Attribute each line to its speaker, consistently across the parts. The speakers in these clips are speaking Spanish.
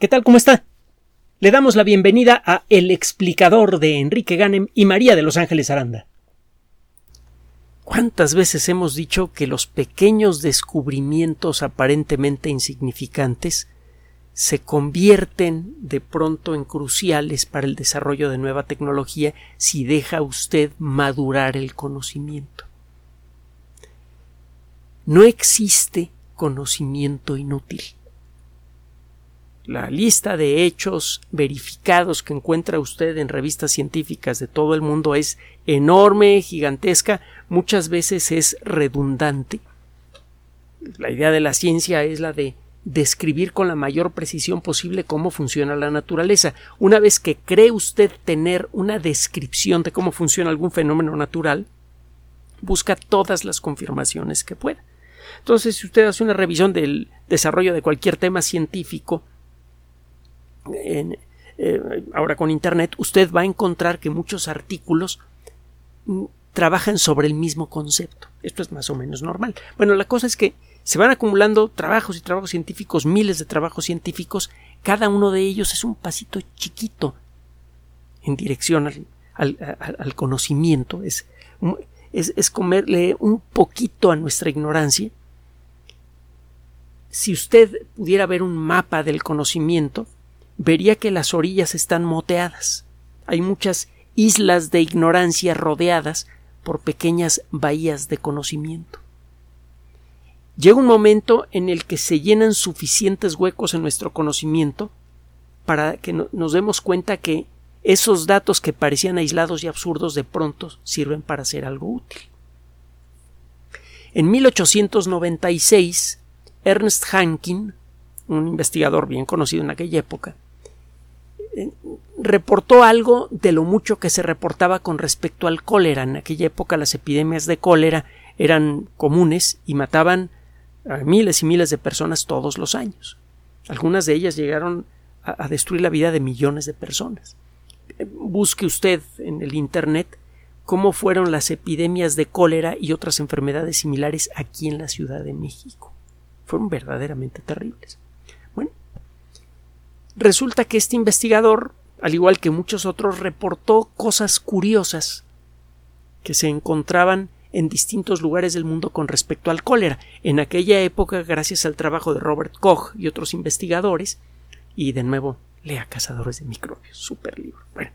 Speaker 1: ¿Qué tal? ¿Cómo está? Le damos la bienvenida a El explicador de Enrique Ganem y María de Los Ángeles Aranda. ¿Cuántas veces hemos dicho que los pequeños descubrimientos aparentemente insignificantes se convierten de pronto en cruciales para el desarrollo de nueva tecnología si deja usted madurar el conocimiento? No existe conocimiento inútil la lista de hechos verificados que encuentra usted en revistas científicas de todo el mundo es enorme, gigantesca, muchas veces es redundante. La idea de la ciencia es la de describir con la mayor precisión posible cómo funciona la naturaleza. Una vez que cree usted tener una descripción de cómo funciona algún fenómeno natural, busca todas las confirmaciones que pueda. Entonces, si usted hace una revisión del desarrollo de cualquier tema científico, eh, ahora con Internet, usted va a encontrar que muchos artículos mm, trabajan sobre el mismo concepto. Esto es más o menos normal. Bueno, la cosa es que se van acumulando trabajos y trabajos científicos, miles de trabajos científicos, cada uno de ellos es un pasito chiquito en dirección al, conocimiento, es, es comerle un poquito a nuestra ignorancia. Si usted pudiera ver un mapa del conocimiento, vería que las orillas están moteadas. Hay muchas islas de ignorancia rodeadas por pequeñas bahías de conocimiento. Llega un momento en el que se llenan suficientes huecos en nuestro conocimiento para que nos demos cuenta que esos datos que parecían aislados y absurdos de pronto sirven para hacer algo útil. En 1896, Ernst Hankin, un investigador bien conocido en aquella época, reportó algo de lo mucho que se reportaba con respecto al cólera. En aquella época las epidemias de cólera eran comunes y mataban a miles y miles de personas todos los años. Algunas de ellas llegaron a, destruir la vida de millones de personas. Busque usted en el Internet cómo fueron las epidemias de cólera y otras enfermedades similares aquí en la Ciudad de México. Fueron verdaderamente terribles. Resulta que este investigador, al igual que muchos otros, reportó cosas curiosas que se encontraban en distintos lugares del mundo con respecto al cólera. En aquella época, gracias al trabajo de Robert Koch y otros investigadores, y de nuevo, lea Cazadores de Microbios, super libro. Bueno,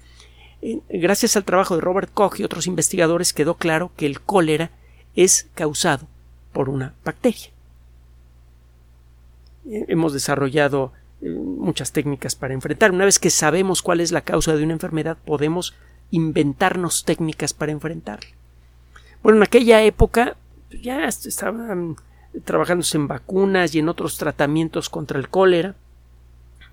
Speaker 1: gracias al trabajo de Robert Koch y otros investigadores quedó claro que el cólera es causado por una bacteria. Hemos desarrollado muchas técnicas para enfrentar. Una vez que sabemos cuál es la causa de una enfermedad, podemos inventarnos técnicas para enfrentarla. Bueno, en aquella época ya estaban trabajándose en vacunas y en otros tratamientos contra el cólera.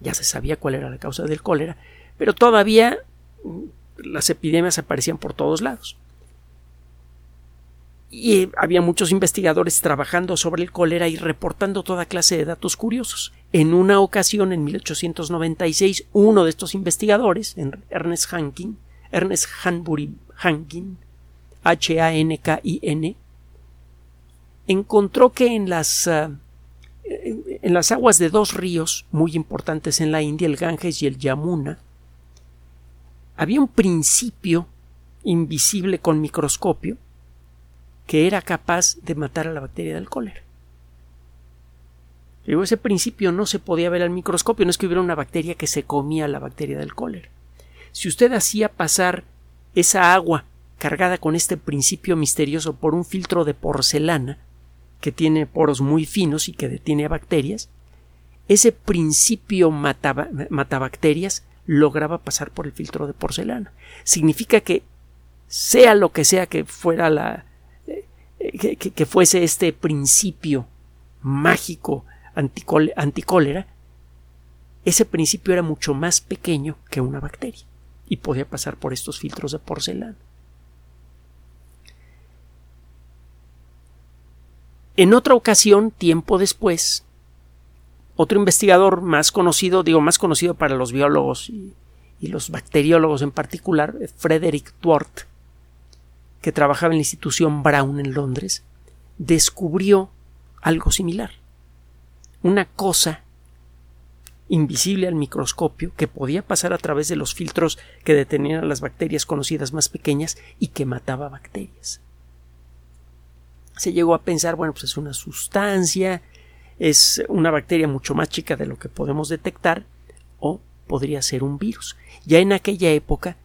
Speaker 1: Ya se sabía cuál era la causa del cólera, pero todavía mm, las epidemias aparecían por todos lados y había muchos investigadores trabajando sobre el cólera y reportando toda clase de datos curiosos. En una ocasión, en 1896, uno de estos investigadores, Ernest Hankin, Ernest Hanbury Hankin, H-A-N-K-I-N, encontró que en las, ah, en las aguas de dos ríos muy importantes en la India, el Ganges y el Yamuna, había un principio invisible con microscopio que era capaz de matar a la bacteria del cólera. Luego ese principio no se podía ver al microscopio, no es que hubiera una bacteria que se comía la bacteria del cólera. Si usted hacía pasar esa agua cargada con este principio misterioso por un filtro de porcelana que tiene poros muy finos y que detiene a bacterias, ese principio matabacterias lograba pasar por el filtro de porcelana. Significa que sea lo que sea que fuera la, que, fuese este principio mágico anticólera, ese principio era mucho más pequeño que una bacteria y podía pasar por estos filtros de porcelana. En otra ocasión, tiempo después, otro investigador más conocido, digo más conocido para los biólogos y, y los bacteriólogos en particular, Frederick Dwart, que trabajaba en la institución Brown en Londres, descubrió algo similar. Una cosa invisible al microscopio, que podía pasar a través de los filtros que detenían a las bacterias conocidas más pequeñas y que mataba bacterias. Se llegó a pensar, bueno, pues es una sustancia, es una bacteria mucho más chica de lo que podemos detectar, o podría ser un virus. Ya en aquella época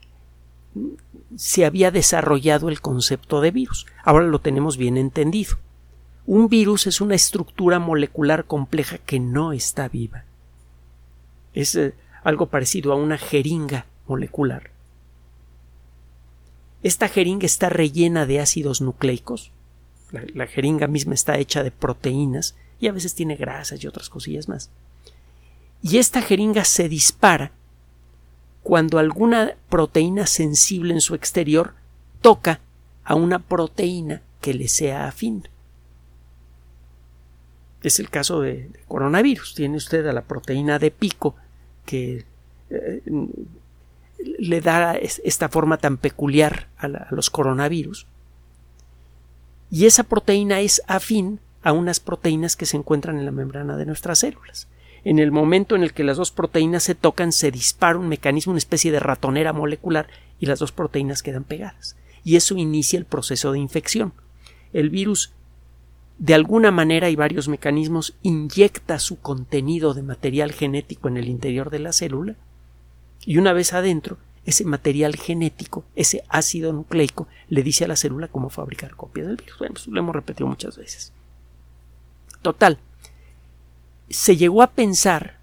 Speaker 1: se había desarrollado el concepto de virus. Ahora lo tenemos bien entendido. Un virus es una estructura molecular compleja que no está viva. Es eh, algo parecido a una jeringa molecular. Esta jeringa está rellena de ácidos nucleicos. La, la, jeringa misma está hecha de proteínas y a veces tiene grasas y otras cosillas más. Y esta jeringa se dispara cuando alguna proteína sensible en su exterior toca a una proteína que le sea afín. Es el caso de, coronavirus. Tiene usted a la proteína de pico que eh, le da esta forma tan peculiar a, a los coronavirus. Y esa proteína es afín a unas proteínas que se encuentran en la membrana de nuestras células en el momento en el que las dos proteínas se tocan, se dispara un mecanismo, una especie de ratonera molecular, y las dos proteínas quedan pegadas. Y eso inicia el proceso de infección. El virus, de alguna manera y varios mecanismos, inyecta su contenido de material genético en el interior de la célula, y una vez adentro, ese material genético, ese ácido nucleico, le dice a la célula cómo fabricar copias del virus. Bueno, pues lo hemos repetido muchas veces. Total, se llegó a pensar,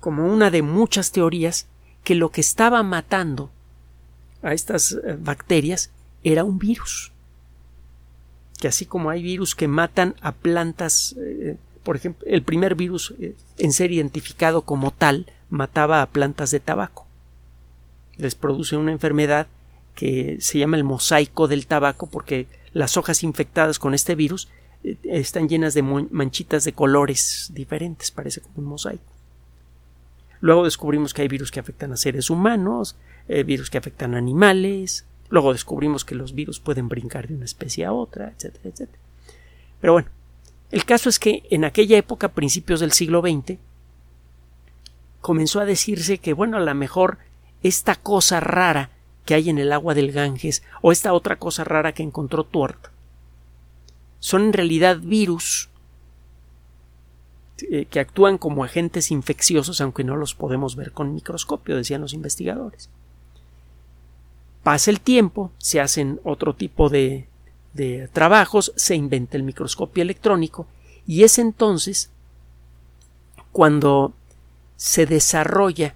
Speaker 1: como una de muchas teorías, que lo que estaba matando a estas eh, bacterias era un virus. Que así como hay virus que matan a plantas, eh, por ejemplo, el primer virus eh, en ser identificado como tal mataba a plantas de tabaco. Les produce una enfermedad que se llama el mosaico del tabaco porque las hojas infectadas con este virus están llenas de manchitas de colores diferentes, parece como un mosaico. Luego descubrimos que hay virus que afectan a seres humanos, eh, virus que afectan a animales, luego descubrimos que los virus pueden brincar de una especie a otra, etcétera, etcétera. Pero bueno, el caso es que en aquella época, principios del siglo XX, comenzó a decirse que, bueno, a lo mejor esta cosa rara que hay en el agua del Ganges, o esta otra cosa rara que encontró Tuort, son en realidad virus eh, que actúan como agentes infecciosos aunque no los podemos ver con microscopio, decían los investigadores. Pasa el tiempo, se hacen otro tipo de, trabajos, se inventa el microscopio electrónico y es entonces cuando se desarrolla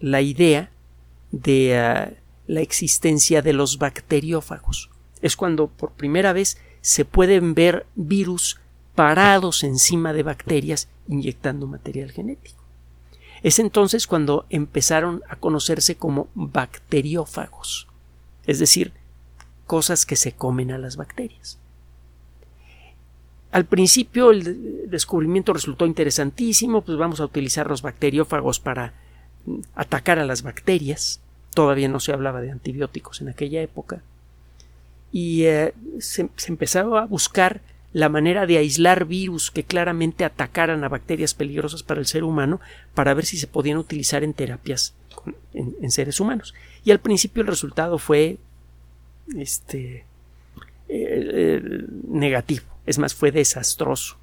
Speaker 1: la idea de ah, la existencia de los bacteriófagos. Es cuando por primera vez se pueden ver virus parados encima de bacterias inyectando material genético. Es entonces cuando empezaron a conocerse como bacteriófagos, es decir, cosas que se comen a las bacterias. Al principio el descubrimiento resultó interesantísimo, pues vamos a utilizar los bacteriófagos para atacar a las bacterias. Todavía no se hablaba de antibióticos en aquella época y eh, se, empezaba a buscar la manera de aislar virus que claramente atacaran a bacterias peligrosas para el ser humano para ver si se podían utilizar en terapias en, seres humanos. Y al principio el resultado fue este eh, eh, negativo, es más, fue desastroso.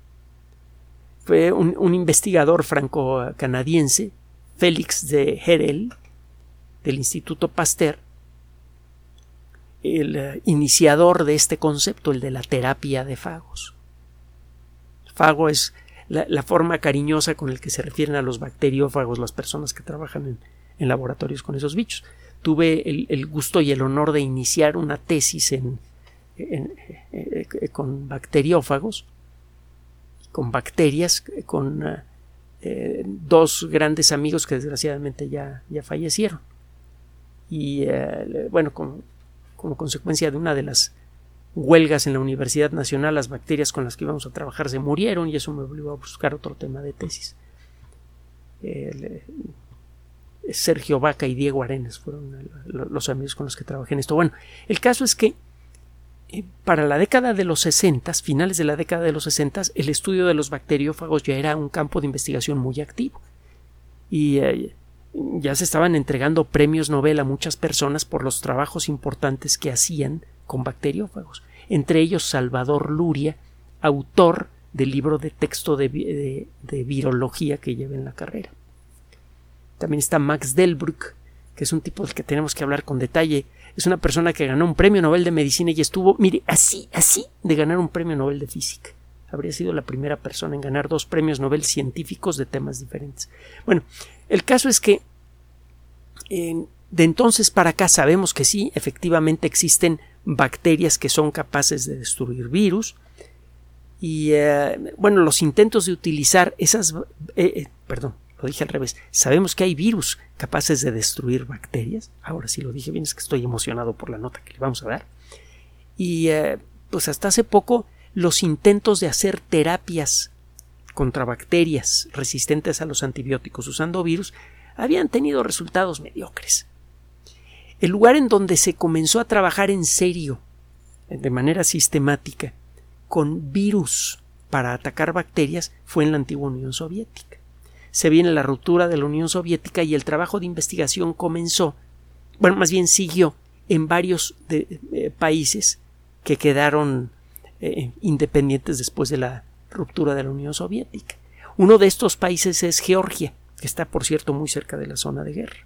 Speaker 1: Fue un, un investigador franco-canadiense, Félix de Herel, del Instituto Pasteur, el eh, iniciador de este concepto, el de la terapia de fagos. Fago es la, forma cariñosa con la que se refieren a los bacteriófagos las personas que trabajan en, laboratorios con esos bichos. Tuve el, gusto y el honor de iniciar una tesis en, eh, con bacteriófagos, con bacterias, con eh, dos grandes amigos que desgraciadamente ya, ya fallecieron. Y bueno, con, como consecuencia de una de las huelgas en la Universidad Nacional, las bacterias con las que íbamos a trabajar se murieron y eso me obligó a buscar otro tema de tesis. Eh, Sergio Vaca y Diego Arenas fueron los amigos con los que trabajé en esto. Bueno, el caso es que eh, para la década de los 60, finales de la década de los 60, el estudio de los bacteriófagos ya era un campo de investigación muy activo. Y eh, ya se estaban entregando premios Nobel a muchas personas por los trabajos importantes que hacían con bacteriófagos. Entre ellos Salvador Luria, autor del libro de texto de, de virología que lleva en la carrera. También está Max Delbruck, que es un tipo del que tenemos que hablar con detalle es una persona que ganó un premio Nobel de Medicina y estuvo, mire, así, así de ganar un premio Nobel de Física. Habría sido la primera persona en ganar dos premios Nobel científicos de temas diferentes. Bueno, el caso es que de entonces para acá sabemos que sí, efectivamente existen bacterias que son capaces de destruir virus. Y eh, bueno, los intentos de utilizar esas, eh, eh, perdón, lo dije al revés. Sabemos que hay virus capaces de destruir bacterias. Ahora sí lo dije bien, es que estoy emocionado por la nota que le vamos a dar. Y pues hasta hace poco los intentos de hacer terapias contra bacterias resistentes a los antibióticos usando virus habían tenido resultados mediocres. El lugar en donde se comenzó a trabajar en serio, de manera sistemática, con virus para atacar bacterias fue en la antigua Unión Soviética se viene la ruptura de la Unión Soviética y el trabajo de investigación comenzó, bueno, más bien siguió en varios eh, países que quedaron eh, independientes después de la ruptura de la Unión Soviética. Uno de estos países es Georgia, que está, por cierto, muy cerca de la zona de guerra.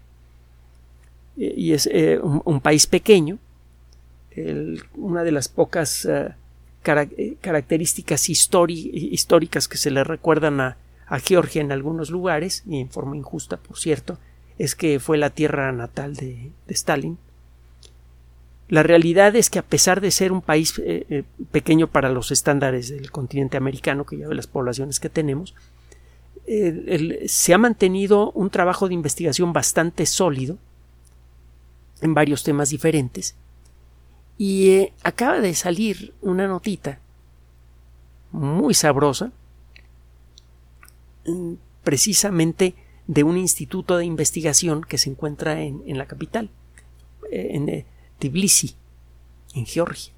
Speaker 1: Eh, y es un, país pequeño, una de las pocas características históricas que se le recuerdan a, a Georgia en algunos lugares, y en forma injusta, por cierto, es que fue la tierra natal de, Stalin. La realidad es que a pesar de ser un país eh, eh, pequeño para los estándares del continente americano, que ya ve las poblaciones que tenemos, eh, se ha mantenido un trabajo de investigación bastante sólido en varios temas diferentes. Y acaba de salir una notita muy sabrosa Mm, precisamente de un instituto de investigación que se encuentra en, la capital, eh, en eh, Tbilisi, en Georgia.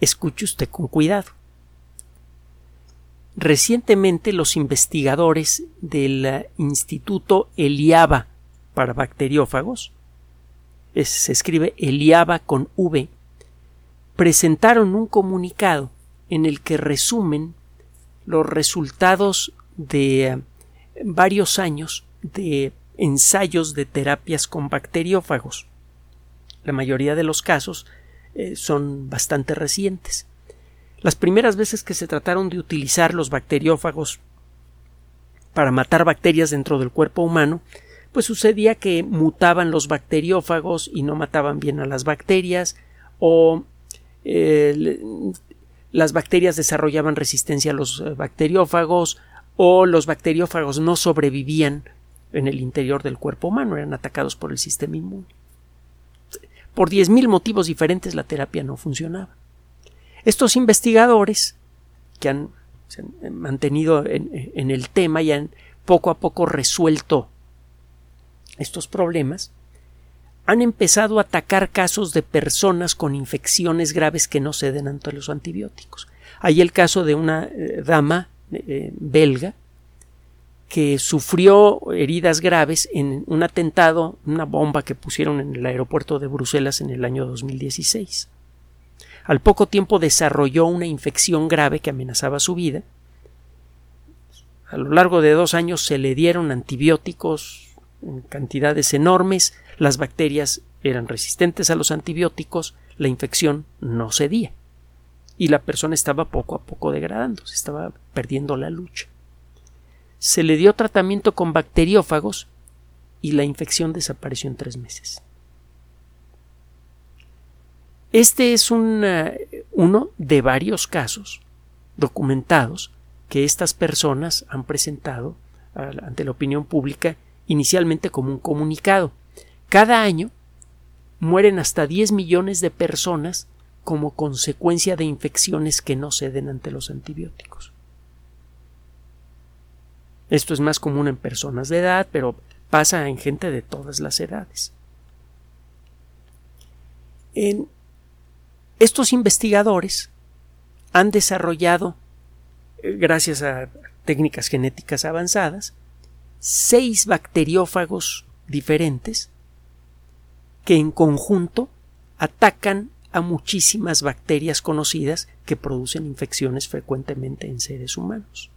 Speaker 1: Escuche usted con cuidado. Recientemente los investigadores del eh, Instituto Eliaba para bacteriófagos, se escribe Eliaba con V, presentaron un comunicado en el que resumen los resultados de eh, varios años de ensayos de terapias con bacteriófagos. La mayoría de los casos eh, son bastante recientes. Las primeras veces que se trataron de utilizar los bacteriófagos para matar bacterias dentro del cuerpo humano, pues sucedía que mutaban los bacteriófagos y no mataban bien a las bacterias o eh, las bacterias desarrollaban resistencia a los bacteriófagos o los bacteriófagos no sobrevivían en el interior del cuerpo humano, eran atacados por el sistema inmune. Por diez mil motivos diferentes la terapia no funcionaba. Estos investigadores que han, han mantenido en, en el tema y han poco a poco resuelto estos problemas, han empezado a atacar casos de personas con infecciones graves que no ceden ante los antibióticos. Hay el caso de una eh, dama eh, belga que sufrió heridas graves en un atentado, una bomba que pusieron en el aeropuerto de Bruselas en el año 2016. Al poco tiempo desarrolló una infección grave que amenazaba su vida. A lo largo de dos años se le dieron antibióticos en cantidades enormes, las bacterias eran resistentes a los antibióticos, la infección no cedía y la persona estaba poco a poco degradando, se estaba perdiendo la lucha. Se le dio tratamiento con bacteriófagos y la infección desapareció en tres meses. Este es uno de varios casos documentados que estas personas han presentado ante la opinión pública inicialmente como un comunicado. Cada año mueren hasta 10 millones de personas como consecuencia de infecciones que no ceden ante los antibióticos. Esto es más común en personas de edad, pero pasa en gente de todas las edades. En estos investigadores han desarrollado, eh, gracias a técnicas genéticas avanzadas, seis bacteriófagos diferentes que en conjunto atacan a muchísimas bacterias conocidas que producen infecciones frecuentemente en seres humanos.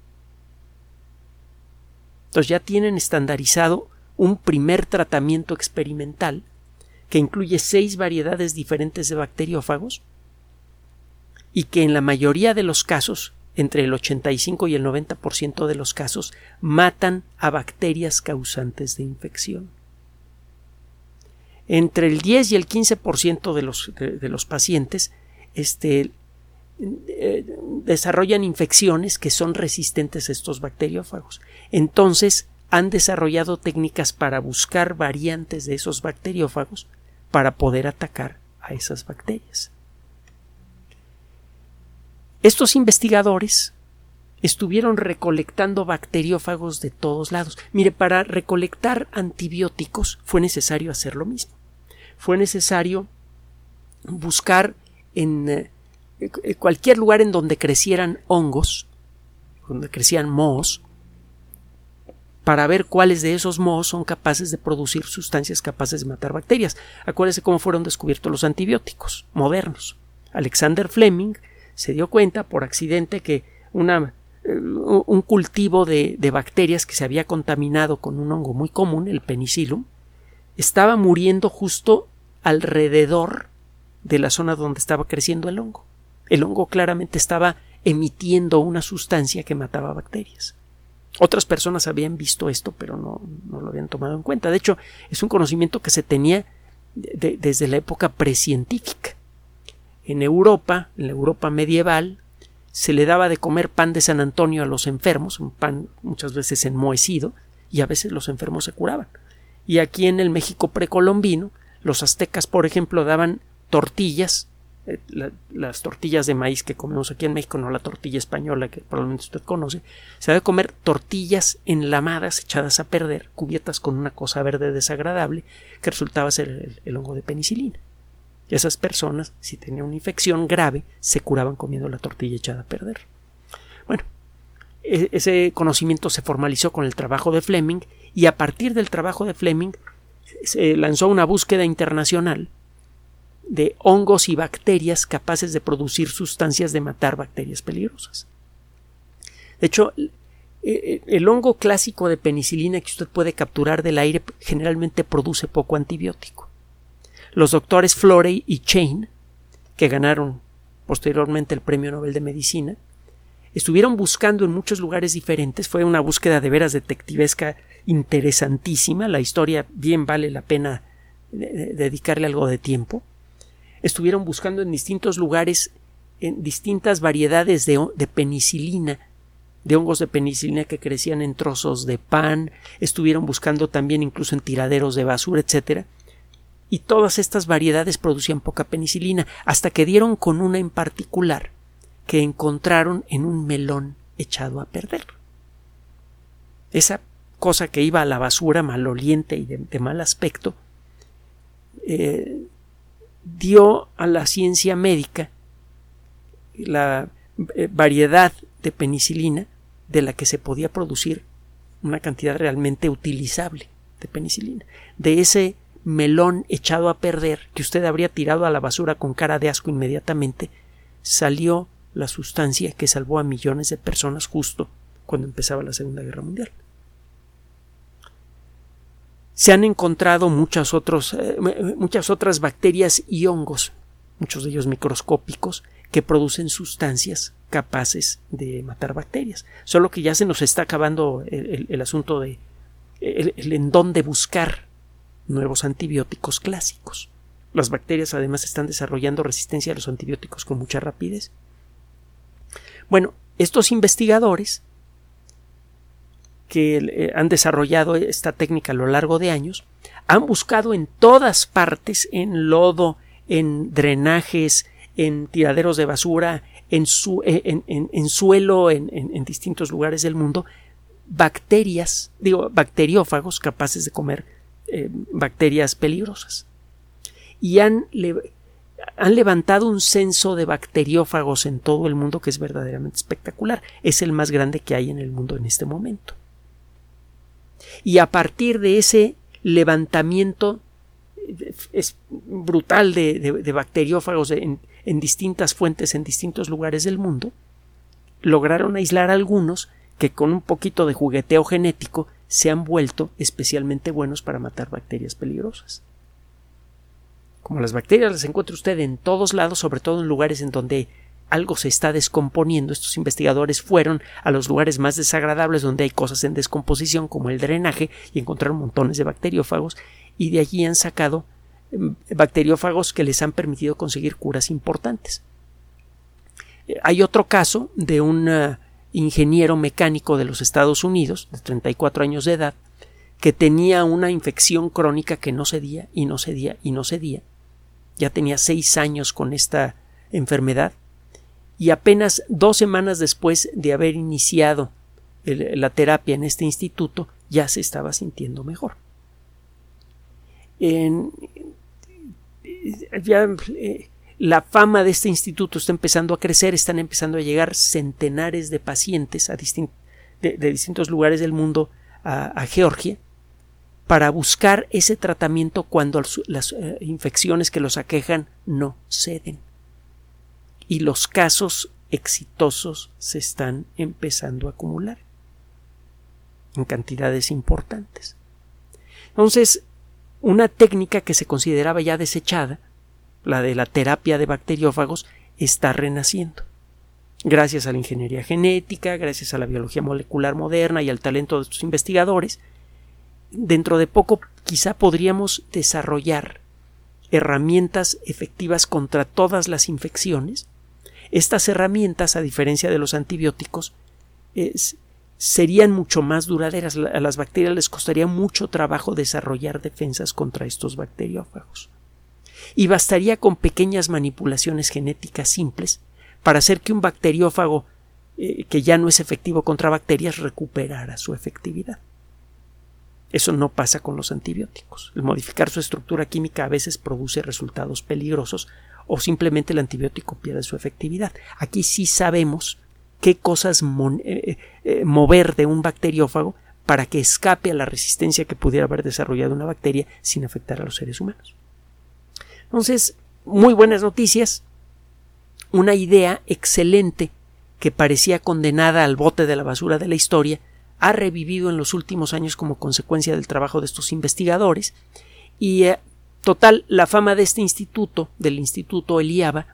Speaker 1: Entonces ya tienen estandarizado un primer tratamiento experimental que incluye seis variedades diferentes de bacteriófagos y que en la mayoría de los casos, entre el 85 y el 90% de los casos, matan a bacterias causantes de infección. Entre el 10 y el 15% de los, de, los pacientes este, eh, desarrollan infecciones que son resistentes a estos bacteriófagos. Entonces, han desarrollado técnicas para buscar variantes de esos bacteriófagos para poder atacar a esas bacterias. Estos investigadores estuvieron recolectando bacteriófagos de todos lados. Mire, para recolectar antibióticos fue necesario hacer lo mismo. Fue necesario buscar en eh, cualquier lugar en donde crecieran hongos, donde crecían mohos, para ver cuáles de esos mohos son capaces de producir sustancias capaces de matar bacterias. Acuérdense cómo fueron descubiertos los antibióticos modernos. Alexander Fleming se dio cuenta por accidente que eh, un cultivo de, de, bacterias que se había contaminado con un hongo muy común, el penicillum, estaba muriendo justo alrededor de la zona donde estaba creciendo el hongo. El hongo claramente estaba emitiendo una sustancia que mataba bacterias. Otras personas habían visto esto, pero no, lo habían tomado en cuenta. De hecho, es un conocimiento que se tenía desde la época precientífica. En Europa, en la Europa medieval, se le daba de comer pan de San Antonio a los enfermos, un pan muchas veces enmohecido, y a veces los enfermos se curaban. Y aquí en el México precolombino, los aztecas, por ejemplo, daban tortillas eh, las tortillas de maíz que comemos aquí en México, no la tortilla española que probablemente usted conoce, se debe comer tortillas enlamadas, echadas a perder, cubiertas con una cosa verde desagradable que resultaba ser el, hongo de penicilina. Esas personas, si tenían una infección grave, se curaban comiendo la tortilla echada a perder. Bueno, e, ese conocimiento se formalizó con el trabajo de Fleming y a partir del trabajo de Fleming se lanzó una búsqueda internacional de hongos y bacterias capaces de producir sustancias de matar bacterias peligrosas. De hecho, eh, eh, el hongo clásico de penicilina que usted puede capturar del aire generalmente produce poco antibiótico. Los doctores Florey y Chain, que ganaron posteriormente el Premio Nobel de Medicina, estuvieron buscando en muchos lugares diferentes. Fue una búsqueda de veras detectivesca interesantísima. La historia bien vale la pena eh, dedicarle algo de tiempo estuvieron buscando en distintos lugares en distintas variedades de, penicilina, de hongos de penicilina que crecían en trozos de pan, estuvieron buscando también incluso en tiraderos de basura, etcétera, y todas estas variedades producían poca penicilina, hasta que dieron con una en particular que encontraron en un melón echado a perder. Esa cosa que iba a la basura maloliente y de, mal aspecto, eh, dio a la ciencia médica la eh, variedad de penicilina de la que se podía producir una cantidad realmente utilizable de penicilina. De ese melón echado a perder que usted habría tirado a la basura con cara de asco inmediatamente, salió la sustancia que salvó a millones de personas justo cuando empezaba la Segunda Guerra Mundial se han encontrado eh, muchas otras bacterias y hongos, muchos de ellos microscópicos, que producen sustancias capaces de matar bacterias. Solo que ya se nos está acabando el, asunto de el, en dónde buscar nuevos antibióticos clásicos. Las bacterias además están desarrollando resistencia a los antibióticos con mucha rapidez. Bueno, estos investigadores que eh, han desarrollado esta técnica a lo largo de años, han buscado en todas partes, en lodo, en drenajes, en tiraderos de basura, en, eh, suelo, en, distintos lugares del mundo, bacterias, digo, bacteriófagos capaces de comer eh, bacterias peligrosas. Y han levantado un censo de bacteriófagos en todo el mundo que es verdaderamente espectacular. Es el más grande que hay en el mundo en este momento. Y a partir de ese levantamiento es brutal de, bacteriófagos en, en distintas fuentes en distintos lugares del mundo, lograron aislar algunos que con un poquito de jugueteo genético se han vuelto especialmente buenos para matar bacterias peligrosas. Como las bacterias las encuentra usted en todos lados, sobre todo en lugares en donde algo se está descomponiendo, estos investigadores fueron a los lugares más desagradables donde hay cosas en descomposición como el drenaje y encontraron montones de bacteriófagos y de allí han sacado em, bacteriófagos que les han permitido conseguir curas importantes. Eh, hay otro caso de un eh, ingeniero mecánico de los Estados Unidos, de 34 años de edad, que tenía una infección crónica que no cedía y no cedía y no cedía. Ya tenía seis años con esta enfermedad y apenas dos semanas después de haber iniciado la terapia en este instituto ya se estaba sintiendo mejor. En, ya, eh, la fama de este instituto está empezando a crecer, están empezando a llegar centenares de pacientes de, distintos lugares del mundo a, Georgia para buscar ese tratamiento cuando las eh, infecciones que los aquejan no ceden. Y los casos exitosos se están empezando a acumular en cantidades importantes. Entonces, una técnica que se consideraba ya desechada la de la terapia de bacteriófagos, está renaciendo. Gracias a la ingeniería genética, gracias a la biología molecular moderna y al talento de estos investigadores, dentro de poco quizá podríamos desarrollar herramientas efectivas contra todas las infecciones. Estas herramientas, a diferencia de los antibióticos, serían mucho más duraderas. A las bacterias les costaría mucho trabajo desarrollar defensas contra estos bacteriófagos y bastaría con pequeñas manipulaciones genéticas simples para hacer que un bacteriófago eh, que ya no es efectivo contra bacterias recuperara su efectividad. Eso no pasa con los antibióticos. El modificar su estructura química a veces produce resultados peligrosos o simplemente el antibiótico pierde su efectividad. Aquí sí sabemos qué cosas eh, eh, mover de un bacteriófago para que escape a la resistencia que pudiera haber desarrollado una bacteria sin afectar a los seres humanos. Entonces, muy buenas noticias. Una idea excelente que parecía condenada al bote de la basura de la historia ha revivido en los últimos años como consecuencia del trabajo de estos investigadores y eh, total la fama de este instituto, del Instituto Eliaba,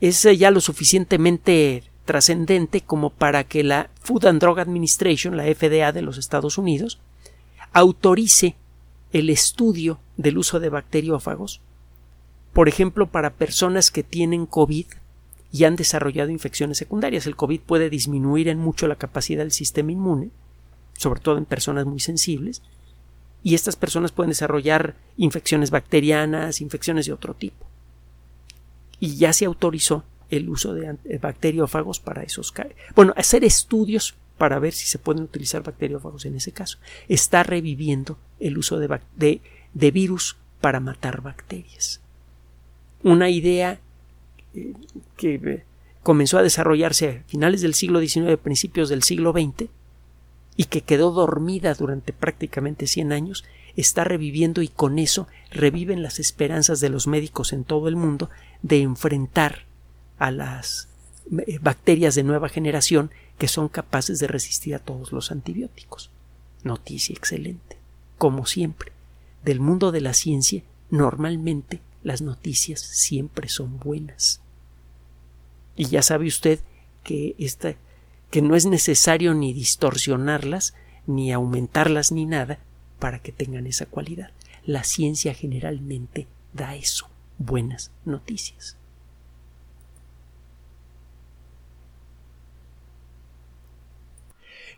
Speaker 1: es eh, ya lo suficientemente trascendente como para que la Food and Drug Administration, la FDA de los Estados Unidos, autorice el estudio del uso de bacteriófagos por ejemplo, para personas que tienen COVID y han desarrollado infecciones secundarias. El COVID puede disminuir en mucho la capacidad del sistema inmune, sobre todo en personas muy sensibles, y estas personas pueden desarrollar infecciones bacterianas, infecciones de otro tipo. Y ya se autorizó el uso de bacteriófagos para esos casos. Bueno, hacer estudios para ver si se pueden utilizar bacteriófagos en ese caso. Está reviviendo el uso de, de virus para matar bacterias una idea eh, que eh, comenzó a desarrollarse a finales del siglo XIX, principios del siglo XX, y que quedó dormida durante prácticamente 100 años, está reviviendo y con eso reviven las esperanzas de los médicos en todo el mundo de enfrentar a las eh, bacterias de nueva generación que son capaces de resistir a todos los antibióticos. Noticia excelente. Como siempre, del mundo de la ciencia, normalmente las noticias siempre son buenas. Y ya sabe usted que, esta, que no es necesario ni distorsionarlas, ni aumentarlas, ni nada, para que tengan esa cualidad. La ciencia generalmente da eso, buenas noticias.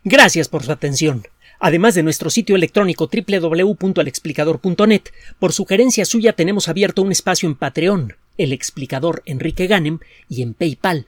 Speaker 1: Gracias por su atención además de nuestro sitio electrónico www.alexplicador.net. Por sugerencia suya tenemos abierto un espacio en Patreon, el explicador Enrique Ganem, y en PayPal,